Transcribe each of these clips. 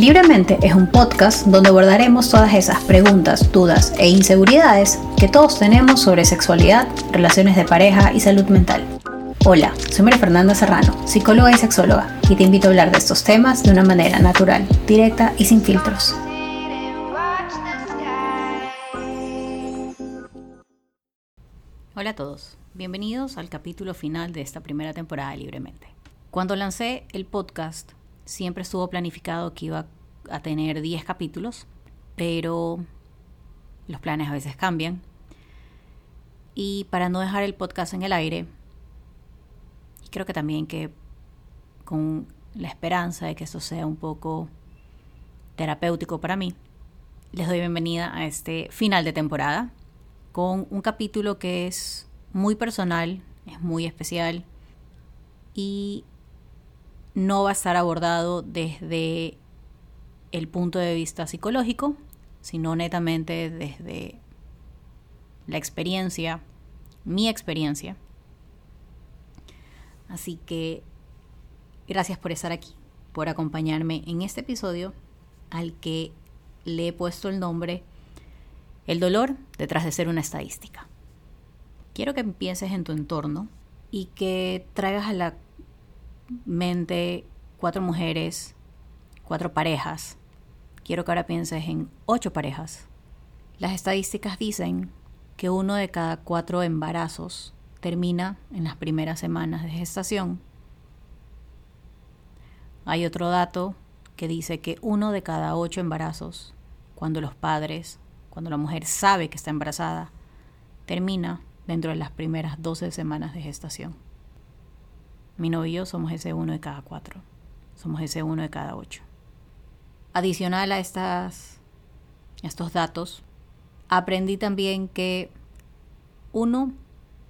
Libremente es un podcast donde abordaremos todas esas preguntas, dudas e inseguridades que todos tenemos sobre sexualidad, relaciones de pareja y salud mental. Hola, soy María Fernanda Serrano, psicóloga y sexóloga, y te invito a hablar de estos temas de una manera natural, directa y sin filtros. Hola a todos, bienvenidos al capítulo final de esta primera temporada de Libremente. Cuando lancé el podcast, siempre estuvo planificado que iba a tener 10 capítulos, pero los planes a veces cambian. Y para no dejar el podcast en el aire, y creo que también que con la esperanza de que esto sea un poco terapéutico para mí, les doy bienvenida a este final de temporada con un capítulo que es muy personal, es muy especial y no va a estar abordado desde el punto de vista psicológico, sino netamente desde la experiencia, mi experiencia. Así que gracias por estar aquí, por acompañarme en este episodio al que le he puesto el nombre El dolor detrás de ser una estadística. Quiero que empieces en tu entorno y que traigas a la mente cuatro mujeres, cuatro parejas. Quiero que ahora pienses en ocho parejas. Las estadísticas dicen que uno de cada cuatro embarazos termina en las primeras semanas de gestación. Hay otro dato que dice que uno de cada ocho embarazos, cuando los padres, cuando la mujer sabe que está embarazada, termina dentro de las primeras 12 semanas de gestación. Mi novio y yo somos ese uno de cada cuatro. Somos ese uno de cada ocho. Adicional a estas, estos datos, aprendí también que uno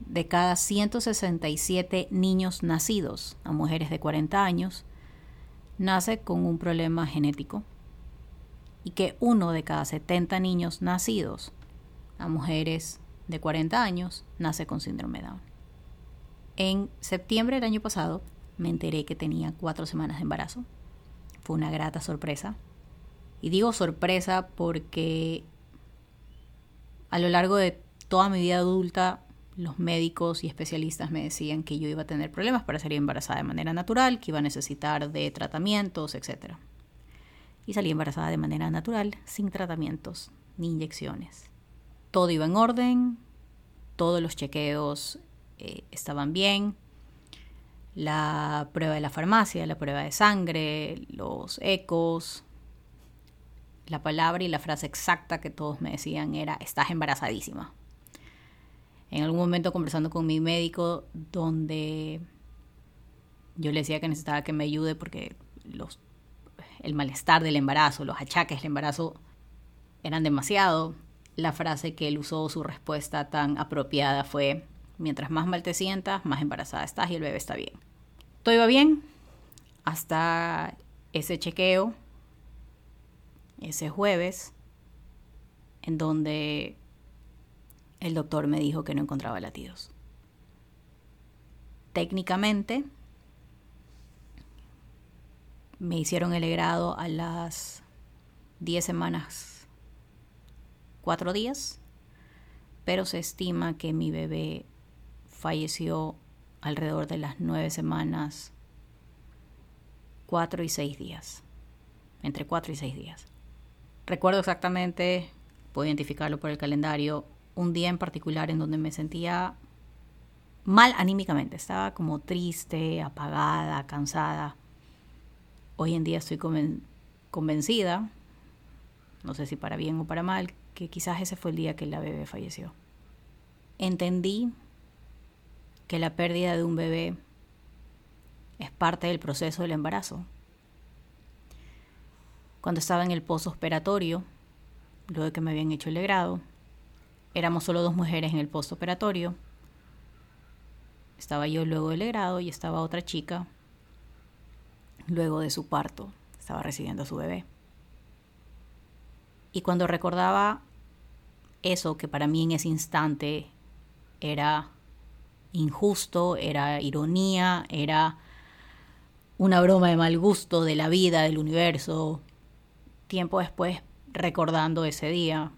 de cada 167 niños nacidos a mujeres de 40 años nace con un problema genético y que uno de cada 70 niños nacidos a mujeres de 40 años nace con síndrome Down. En septiembre del año pasado me enteré que tenía cuatro semanas de embarazo. Fue una grata sorpresa. Y digo sorpresa porque a lo largo de toda mi vida adulta los médicos y especialistas me decían que yo iba a tener problemas para salir embarazada de manera natural, que iba a necesitar de tratamientos, etc. Y salí embarazada de manera natural, sin tratamientos ni inyecciones. Todo iba en orden, todos los chequeos eh, estaban bien. La prueba de la farmacia, la prueba de sangre, los ecos, la palabra y la frase exacta que todos me decían era, estás embarazadísima. En algún momento conversando con mi médico, donde yo le decía que necesitaba que me ayude porque los, el malestar del embarazo, los achaques del embarazo eran demasiado, la frase que él usó, su respuesta tan apropiada fue, Mientras más mal te sientas, más embarazada estás y el bebé está bien. Todo iba bien hasta ese chequeo, ese jueves, en donde el doctor me dijo que no encontraba latidos. Técnicamente, me hicieron el grado a las 10 semanas, 4 días, pero se estima que mi bebé falleció alrededor de las nueve semanas, cuatro y seis días, entre cuatro y seis días. Recuerdo exactamente, puedo identificarlo por el calendario, un día en particular en donde me sentía mal anímicamente, estaba como triste, apagada, cansada. Hoy en día estoy convencida, no sé si para bien o para mal, que quizás ese fue el día que la bebé falleció. Entendí que la pérdida de un bebé es parte del proceso del embarazo. Cuando estaba en el postoperatorio, luego de que me habían hecho el legrado, éramos solo dos mujeres en el postoperatorio. Estaba yo luego del legrado y estaba otra chica luego de su parto. Estaba recibiendo a su bebé. Y cuando recordaba eso que para mí en ese instante era injusto, era ironía, era una broma de mal gusto de la vida, del universo, tiempo después, recordando ese día,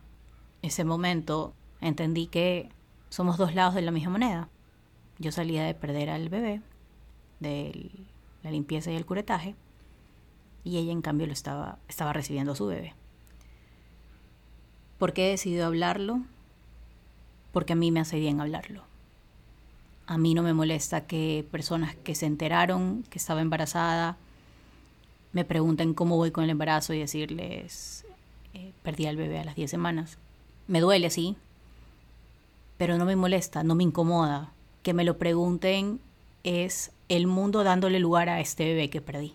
ese momento, entendí que somos dos lados de la misma moneda. Yo salía de perder al bebé, de la limpieza y el curetaje, y ella en cambio lo estaba, estaba recibiendo a su bebé. ¿Por qué he decidido hablarlo? Porque a mí me hace bien hablarlo. A mí no me molesta que personas que se enteraron que estaba embarazada me pregunten cómo voy con el embarazo y decirles, eh, perdí al bebé a las 10 semanas. Me duele, sí, pero no me molesta, no me incomoda. Que me lo pregunten es el mundo dándole lugar a este bebé que perdí.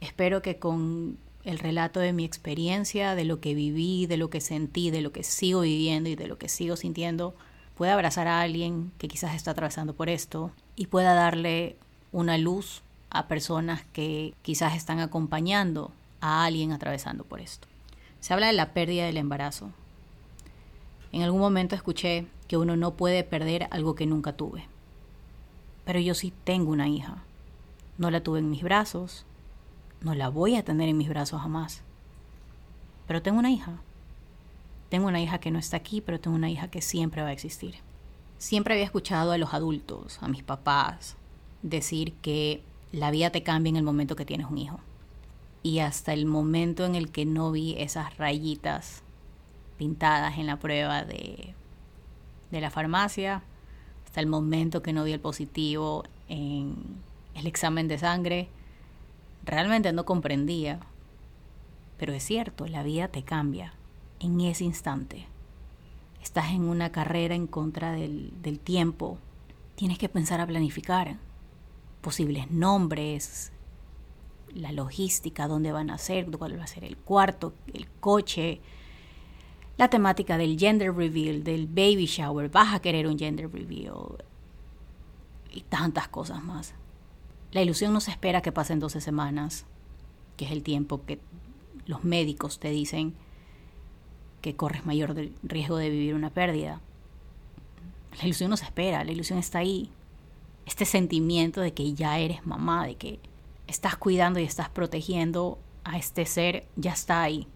Espero que con el relato de mi experiencia, de lo que viví, de lo que sentí, de lo que sigo viviendo y de lo que sigo sintiendo, pueda abrazar a alguien que quizás está atravesando por esto y pueda darle una luz a personas que quizás están acompañando a alguien atravesando por esto. Se habla de la pérdida del embarazo. En algún momento escuché que uno no puede perder algo que nunca tuve. Pero yo sí tengo una hija. No la tuve en mis brazos, no la voy a tener en mis brazos jamás. Pero tengo una hija. Tengo una hija que no está aquí, pero tengo una hija que siempre va a existir. Siempre había escuchado a los adultos, a mis papás, decir que la vida te cambia en el momento que tienes un hijo. Y hasta el momento en el que no vi esas rayitas pintadas en la prueba de de la farmacia hasta el momento que no vi el positivo en el examen de sangre, realmente no comprendía. Pero es cierto, la vida te cambia en ese instante. Estás en una carrera en contra del, tiempo. Tienes que pensar a planificar posibles nombres, la logística, dónde van a ser, cuál va a ser el cuarto, el coche, la temática del gender reveal, del baby shower, vas a querer un gender reveal y tantas cosas más. La ilusión no se espera que pasen 12 semanas, que es el tiempo que los médicos te dicen que corres mayor riesgo de vivir una pérdida. La ilusión no se espera, la ilusión está ahí. Este sentimiento de que ya eres mamá, de que estás cuidando y estás protegiendo a este ser, ya está ahí.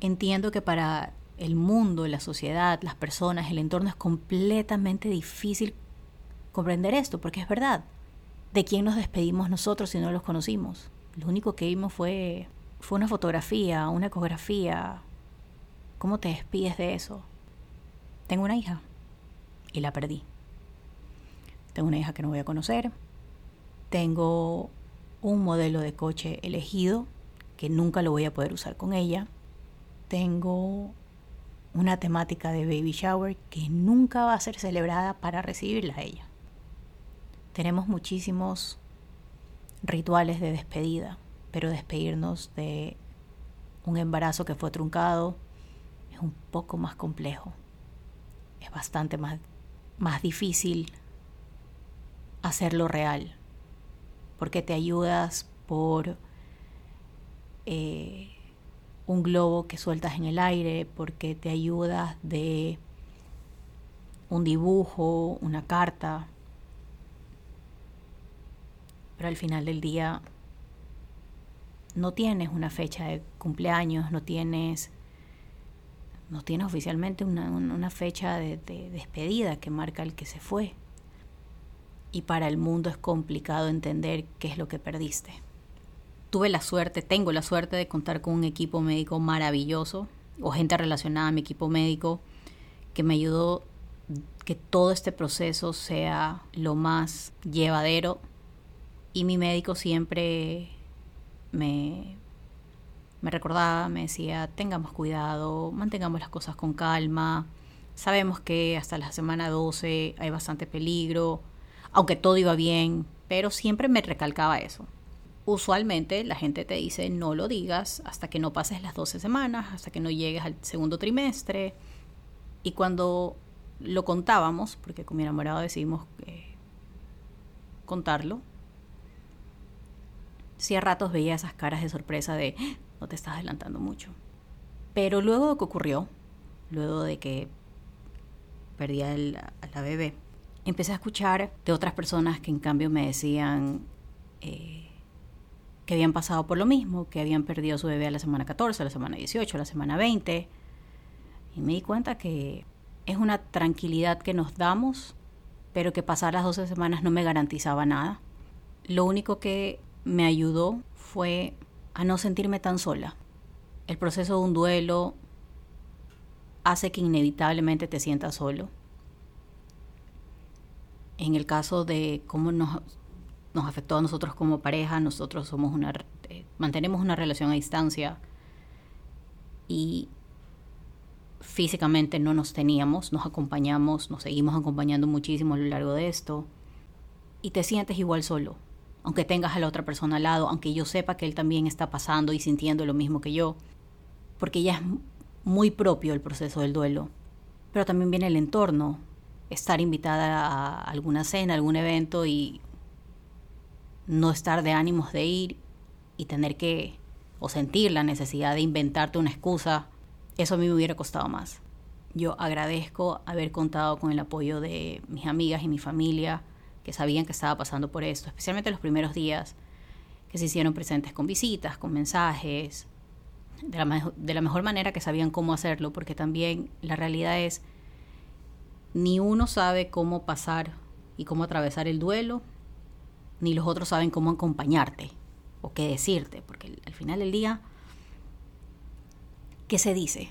Entiendo que para el mundo, la sociedad, las personas, el entorno, es completamente difícil comprender esto, porque es verdad. ¿De quién nos despedimos nosotros si no los conocimos? Lo único que vimos fue, fue una fotografía, una ecografía. ¿Cómo te despides de eso? Tengo una hija y la perdí. Tengo una hija que no voy a conocer. Tengo un modelo de coche elegido que nunca lo voy a poder usar con ella. Tengo una temática de baby shower que nunca va a ser celebrada para recibirla a ella. Tenemos muchísimos rituales de despedida, pero despedirnos de un embarazo que fue truncado es un poco más complejo. Es bastante más, más difícil hacerlo real, porque te ayudas por eh, un globo que sueltas en el aire, porque te ayudas de un dibujo, una carta. Pero al final del día no tienes una fecha de cumpleaños, no tienes, no tienes oficialmente una, fecha de despedida que marca el que se fue. Y para el mundo es complicado entender qué es lo que perdiste tuve la suerte, tengo la suerte de contar con un equipo médico maravilloso o gente relacionada a mi equipo médico que me ayudó que todo este proceso sea lo más llevadero y mi médico siempre me, me recordaba, me decía, tengamos cuidado, mantengamos las cosas con calma, sabemos que hasta la semana 12 hay bastante peligro, aunque todo iba bien, pero siempre me recalcaba eso usualmente la gente te dice no lo digas hasta que no pases las 12 semanas, hasta que no llegues al segundo trimestre. Y cuando lo contábamos, porque con mi enamorado decidimos eh, contarlo, sí a ratos veía esas caras de sorpresa de no te estás adelantando mucho. Pero luego de que ocurrió, luego de que perdí a la bebé, empecé a escuchar de otras personas que en cambio me decían, eh, que habían pasado por lo mismo, que habían perdido su bebé a la semana 14, a la semana 18, a la semana 20. Y me di cuenta que es una tranquilidad que nos damos, pero que pasar las 12 semanas no me garantizaba nada. Lo único que me ayudó fue a no sentirme tan sola. El proceso de un duelo hace que inevitablemente te sientas solo. En el caso de cómo nos, nos afectó a nosotros como pareja, nosotros somos una, eh, mantenemos una relación a distancia y físicamente no nos teníamos, nos acompañamos, nos seguimos acompañando muchísimo a lo largo de esto y te sientes igual solo, aunque tengas a la otra persona al lado, aunque yo sepa que él también está pasando y sintiendo lo mismo que yo, porque ya es muy propio el proceso del duelo, pero también viene el entorno, estar invitada a alguna cena, algún evento y no estar de ánimos de ir y tener que o sentir la necesidad de inventarte una excusa, eso a mí me hubiera costado más. Yo agradezco haber contado con el apoyo de mis amigas y mi familia que sabían que estaba pasando por esto, especialmente los primeros días que se hicieron presentes con visitas, con mensajes, de la, de la mejor manera que sabían cómo hacerlo, porque también la realidad es, ni uno sabe cómo pasar y cómo atravesar el duelo, ni los otros saben cómo acompañarte o qué decirte, porque al final del día, ¿qué se dice?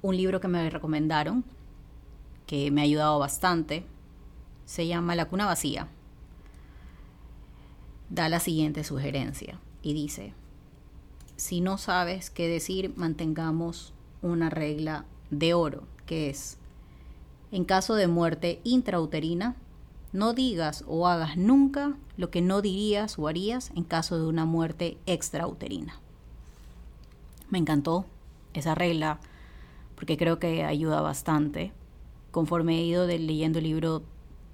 Un libro que me recomendaron, que me ha ayudado bastante, se llama La cuna vacía. Da la siguiente sugerencia y dice, si no sabes qué decir, mantengamos una regla de oro, que es, en caso de muerte intrauterina, no digas o hagas nunca lo que no dirías o harías en caso de una muerte extrauterina. Me encantó esa regla porque creo que ayuda bastante. Conforme he ido leyendo el libro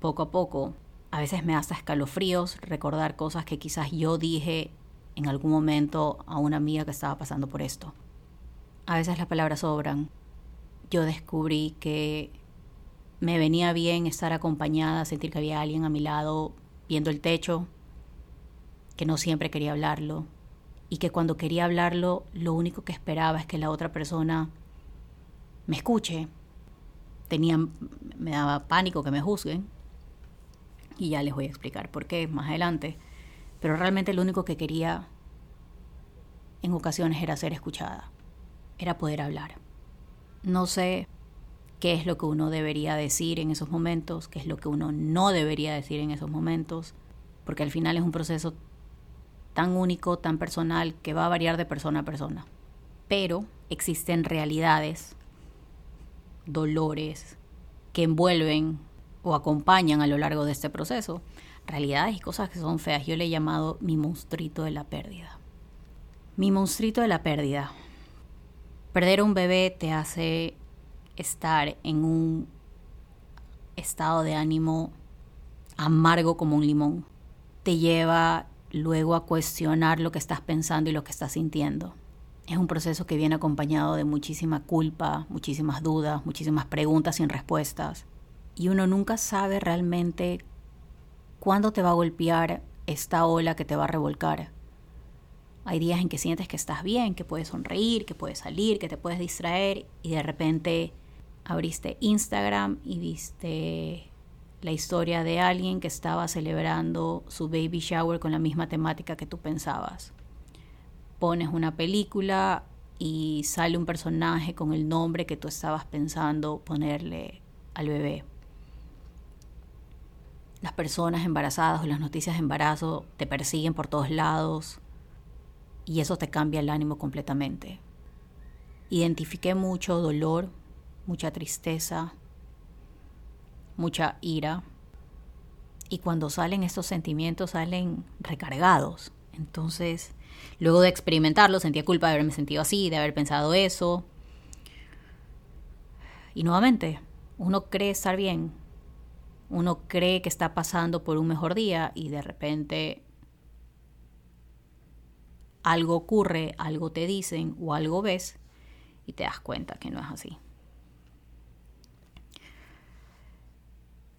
poco a poco, a veces me hace escalofríos recordar cosas que quizás yo dije en algún momento a una amiga que estaba pasando por esto. A veces las palabras sobran. Yo descubrí que me venía bien estar acompañada, sentir que había alguien a mi lado viendo el techo, que no siempre quería hablarlo y que cuando quería hablarlo lo único que esperaba es que la otra persona me escuche. Tenía, me daba pánico que me juzguen y ya les voy a explicar por qué más adelante. Pero realmente lo único que quería en ocasiones era ser escuchada, era poder hablar. No sé qué es lo que uno debería decir en esos momentos, qué es lo que uno no debería decir en esos momentos, porque al final es un proceso tan único, tan personal, que va a variar de persona a persona. Pero existen realidades, dolores, que envuelven o acompañan a lo largo de este proceso. Realidades y cosas que son feas. Yo le he llamado mi monstruito de la pérdida. Mi monstruito de la pérdida. Perder un bebé te hace estar en un estado de ánimo amargo como un limón. Te lleva luego a cuestionar lo que estás pensando y lo que estás sintiendo. Es un proceso que viene acompañado de muchísima culpa, muchísimas dudas, muchísimas preguntas sin respuestas. Y uno nunca sabe realmente cuándo te va a golpear esta ola que te va a revolcar. Hay días en que sientes que estás bien, que puedes sonreír, que puedes salir, que te puedes distraer y de repente abriste Instagram y viste la historia de alguien que estaba celebrando su baby shower con la misma temática que tú pensabas. Pones una película y sale un personaje con el nombre que tú estabas pensando ponerle al bebé. Las personas embarazadas o las noticias de embarazo te persiguen por todos lados y eso te cambia el ánimo completamente. Identifiqué mucho dolor mucha tristeza, mucha ira. Y cuando salen estos sentimientos salen recargados. Entonces, luego de experimentarlo, sentía culpa de haberme sentido así, de haber pensado eso. Y nuevamente, uno cree estar bien. Uno cree que está pasando por un mejor día y de repente algo ocurre, algo te dicen o algo ves y te das cuenta que no es así.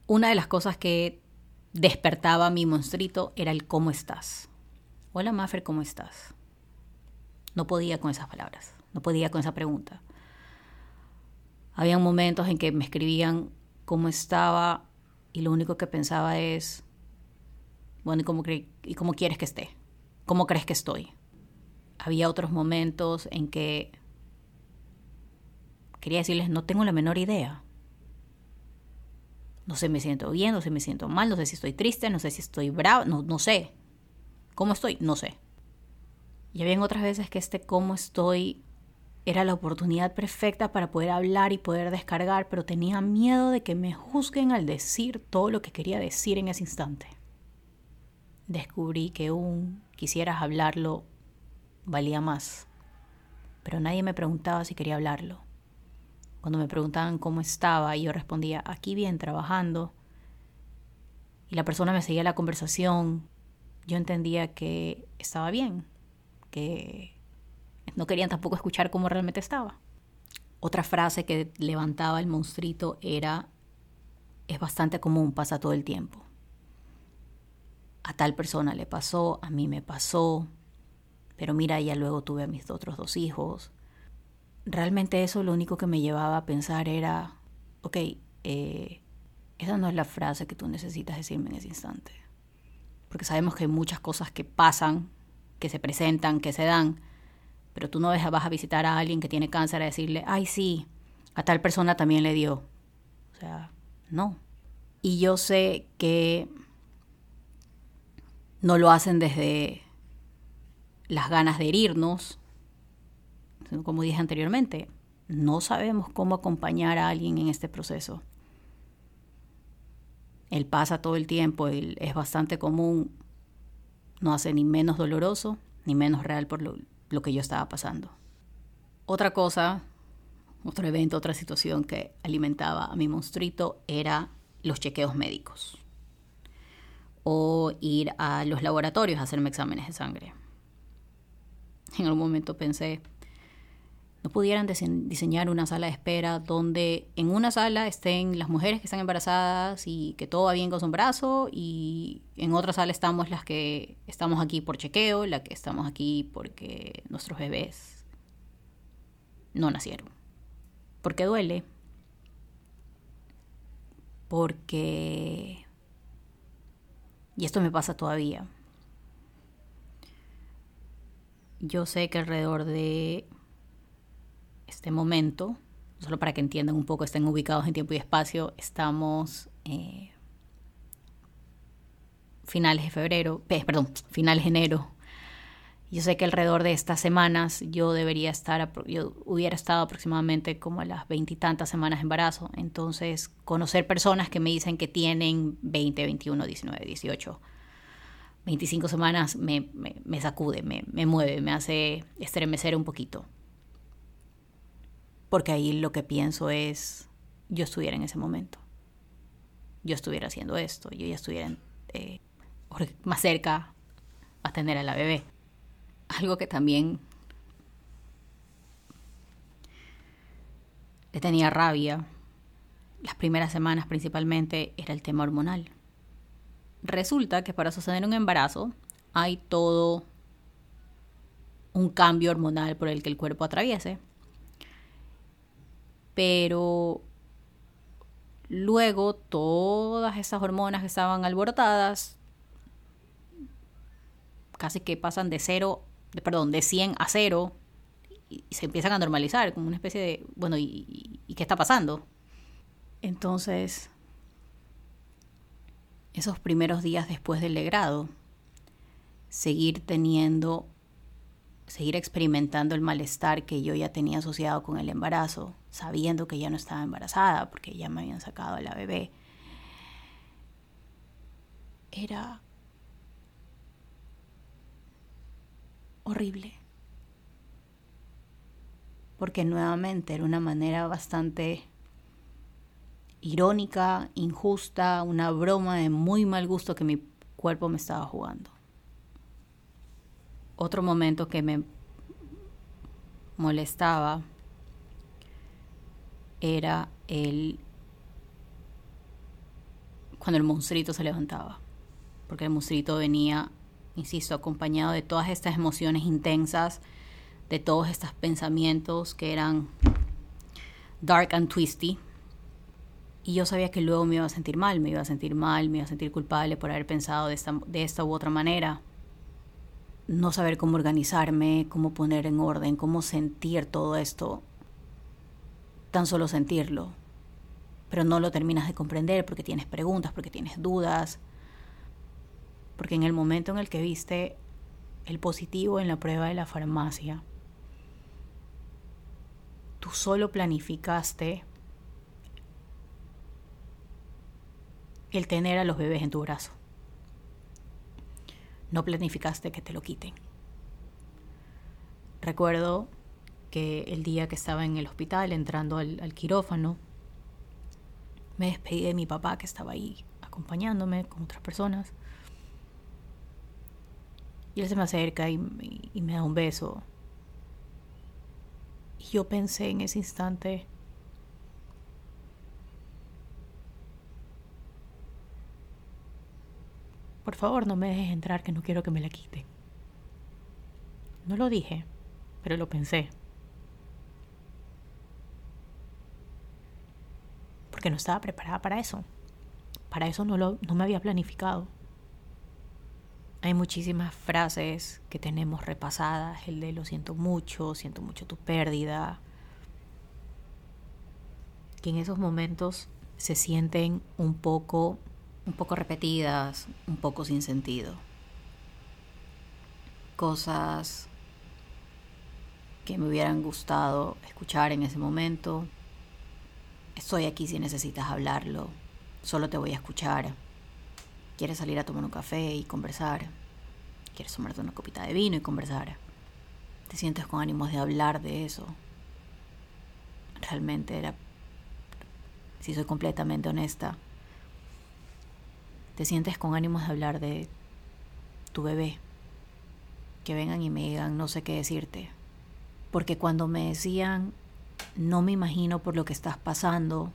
una de las cosas que despertaba mi monstruito era el ¿cómo estás? Hola Maffer, ¿cómo estás? No podía con esas palabras, no podía con esa pregunta. Había momentos en que me escribían cómo estaba y lo único que pensaba es, bueno, ¿y cómo, ¿y cómo quieres que esté? ¿Cómo crees que estoy? Había otros momentos en que quería decirles, no tengo la menor idea. No sé, me siento bien, no sé, me siento mal, no sé si estoy triste, no sé si estoy bravo, no, no sé. ¿Cómo estoy? No sé. Y habían otras veces que este cómo estoy era la oportunidad perfecta para poder hablar y poder descargar, pero tenía miedo de que me juzguen al decir todo lo que quería decir en ese instante. Descubrí que un quisieras hablarlo valía más, pero nadie me preguntaba si quería hablarlo. Cuando me preguntaban cómo estaba, y yo respondía, aquí bien, trabajando. Y la persona me seguía la conversación. Yo entendía que estaba bien, que no querían tampoco escuchar cómo realmente estaba. Otra frase que levantaba el monstruito era, es bastante común, pasa todo el tiempo. A tal persona le pasó, a mí me pasó, pero mira, ya luego tuve a mis otros dos hijos, realmente eso lo único que me llevaba a pensar era, ok, eh, esa no es la frase que tú necesitas decirme en ese instante. Porque sabemos que hay muchas cosas que pasan, que se presentan, que se dan, pero tú no vas a visitar a alguien que tiene cáncer a decirle, ay sí, a tal persona también le dio. O sea, no. Y yo sé que no lo hacen desde las ganas de herirnos, como dije anteriormente, no sabemos cómo acompañar a alguien en este proceso. Él pasa todo el tiempo, es bastante común, no hace ni menos doloroso ni menos real por lo, lo que yo estaba pasando. Otra cosa, otro evento, otra situación que alimentaba a mi monstruito era los chequeos médicos o ir a los laboratorios a hacerme exámenes de sangre. En algún momento pensé, no pudieran diseñar una sala de espera donde en una sala estén las mujeres que están embarazadas y que todo va bien con su embarazo y en otra sala estamos las que estamos aquí por chequeo, la que estamos aquí porque nuestros bebés no nacieron. Porque duele. Porque... Y esto me pasa todavía. Yo sé que alrededor de este momento, solo para que entiendan un poco, estén ubicados en tiempo y espacio, estamos eh, finales de febrero, perdón, finales de enero. Yo sé que alrededor de estas semanas yo debería estar, yo hubiera estado aproximadamente como a las veintitantas semanas de embarazo. Entonces, conocer personas que me dicen que tienen 20, 21, 19, 18, 25 semanas me, sacude, me mueve, me hace estremecer un poquito porque ahí lo que pienso es, yo estuviera en ese momento, yo estuviera haciendo esto, yo ya estuviera eh, más cerca a tener a la bebé. Algo que también le tenía rabia, las primeras semanas principalmente, era el tema hormonal. Resulta que para sostener un embarazo hay todo un cambio hormonal por el que el cuerpo atraviese pero luego todas esas hormonas que estaban alborotadas casi que pasan de cero, de, perdón, de 100 a cero y, se empiezan a normalizar, como una especie de, bueno, ¿y, y qué está pasando? Entonces, esos primeros días después del legrado, seguir teniendo, seguir experimentando el malestar que yo ya tenía asociado con el embarazo, sabiendo que ya no estaba embarazada porque ya me habían sacado a la bebé. Era horrible. Porque nuevamente era una manera bastante irónica, injusta, una broma de muy mal gusto que mi cuerpo me estaba jugando. Otro momento que me molestaba era el cuando el monstruito se levantaba. porque el monstruito venía, insisto, acompañado de todas estas emociones intensas, de todos estos pensamientos que eran dark and twisty. Y yo sabía que luego me iba a sentir mal, me iba a sentir mal, me iba a sentir culpable por haber pensado de esta, de esta u otra manera. No saber cómo organizarme, cómo poner en orden, cómo sentir todo esto. Tan solo sentirlo. Pero no lo terminas de comprender porque tienes preguntas, porque tienes dudas. Porque en el momento en el que viste el positivo en la prueba de la farmacia, tú solo planificaste el tener a los bebés en tu brazo. No planificaste que te lo quiten. Recuerdo que el día que estaba en el hospital entrando al, quirófano, me despedí de mi papá que estaba ahí acompañándome con otras personas. Y él se me acerca y me da un beso y yo pensé en ese instante, por favor no me dejes entrar que no quiero que me la quiten. No lo dije, pero lo pensé. Porque no estaba preparada para eso. Para eso no, lo, no me había planificado. Hay muchísimas frases que tenemos repasadas, el de lo siento mucho, siento mucho tu pérdida, que en esos momentos se sienten un poco un poco repetidas, un poco sin sentido. Cosas que me hubieran gustado escuchar en ese momento. Estoy aquí si necesitas hablarlo, solo te voy a escuchar. Quieres salir a tomar un café y conversar. Quieres tomarte una copita de vino y conversar. Te sientes con ánimos de hablar de eso. Realmente era, si soy completamente honesta, te sientes con ánimos de hablar de tu bebé. Que vengan y me digan no sé qué decirte. Porque cuando me decían no me imagino por lo que estás pasando,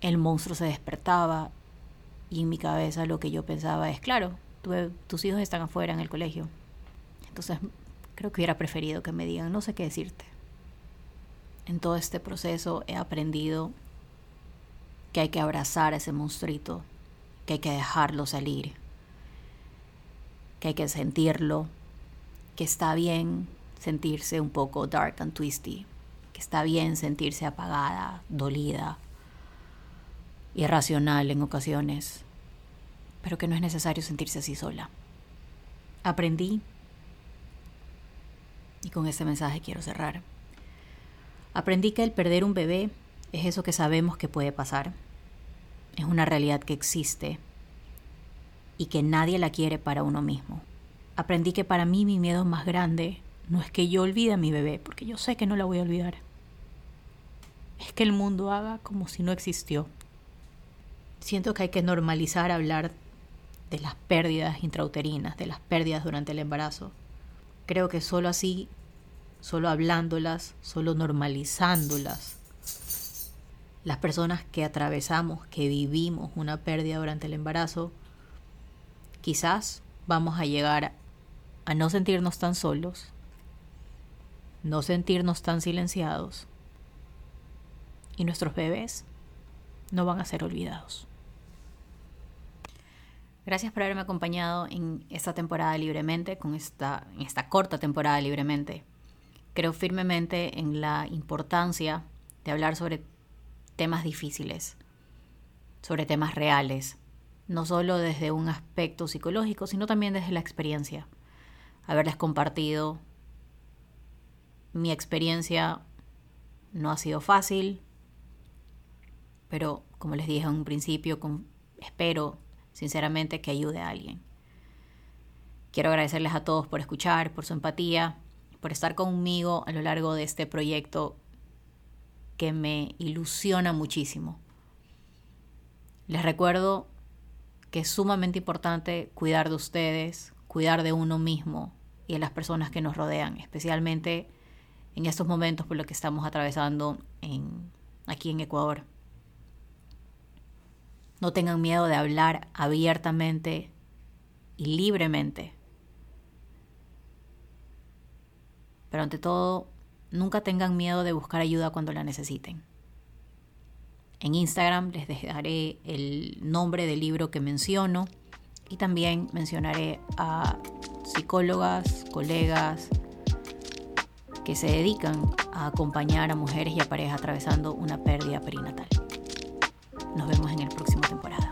el monstruo se despertaba y en mi cabeza lo que yo pensaba es, claro, tus hijos están afuera en el colegio. Entonces creo que hubiera preferido que me digan, no sé qué decirte. En todo este proceso he aprendido que hay que abrazar a ese monstruito, que hay que dejarlo salir, que hay que sentirlo, que está bien sentirse un poco dark and twisty, que está bien sentirse apagada, dolida, irracional en ocasiones, pero que no es necesario sentirse así sola. Aprendí, y con este mensaje quiero cerrar, aprendí que el perder un bebé es eso que sabemos que puede pasar, es una realidad que existe y que nadie la quiere para uno mismo. Aprendí que para mí mi miedo más grande no es que yo olvide a mi bebé, porque yo sé que no la voy a olvidar. Es que el mundo haga como si no existió siento que hay que normalizar hablar de las pérdidas intrauterinas, de las pérdidas durante el embarazo. Creo que solo así, solo hablándolas, solo normalizándolas, las personas que atravesamos, que vivimos una pérdida durante el embarazo, quizás vamos a llegar a no sentirnos tan solos, no sentirnos tan silenciados y nuestros bebés no van a ser olvidados. Gracias por haberme acompañado en esta temporada libremente, con esta, en esta corta temporada libremente. Creo firmemente en la importancia de hablar sobre temas difíciles, sobre temas reales, no solo desde un aspecto psicológico, sino también desde la experiencia. Haberles compartido mi experiencia no ha sido fácil, pero como les dije en un principio, espero sinceramente que ayude a alguien. Quiero agradecerles a todos por escuchar, por su empatía, por estar conmigo a lo largo de este proyecto que me ilusiona muchísimo. Les recuerdo que es sumamente importante cuidar de ustedes, cuidar de uno mismo y de las personas que nos rodean, especialmente en estos momentos por lo que estamos atravesando aquí en Ecuador. No tengan miedo de hablar abiertamente y libremente. Pero ante todo, nunca tengan miedo de buscar ayuda cuando la necesiten. En Instagram les dejaré el nombre del libro que menciono y también mencionaré a psicólogas, colegas que se dedican a acompañar a mujeres y a parejas atravesando una pérdida perinatal. Nos vemos en el próximo temporada.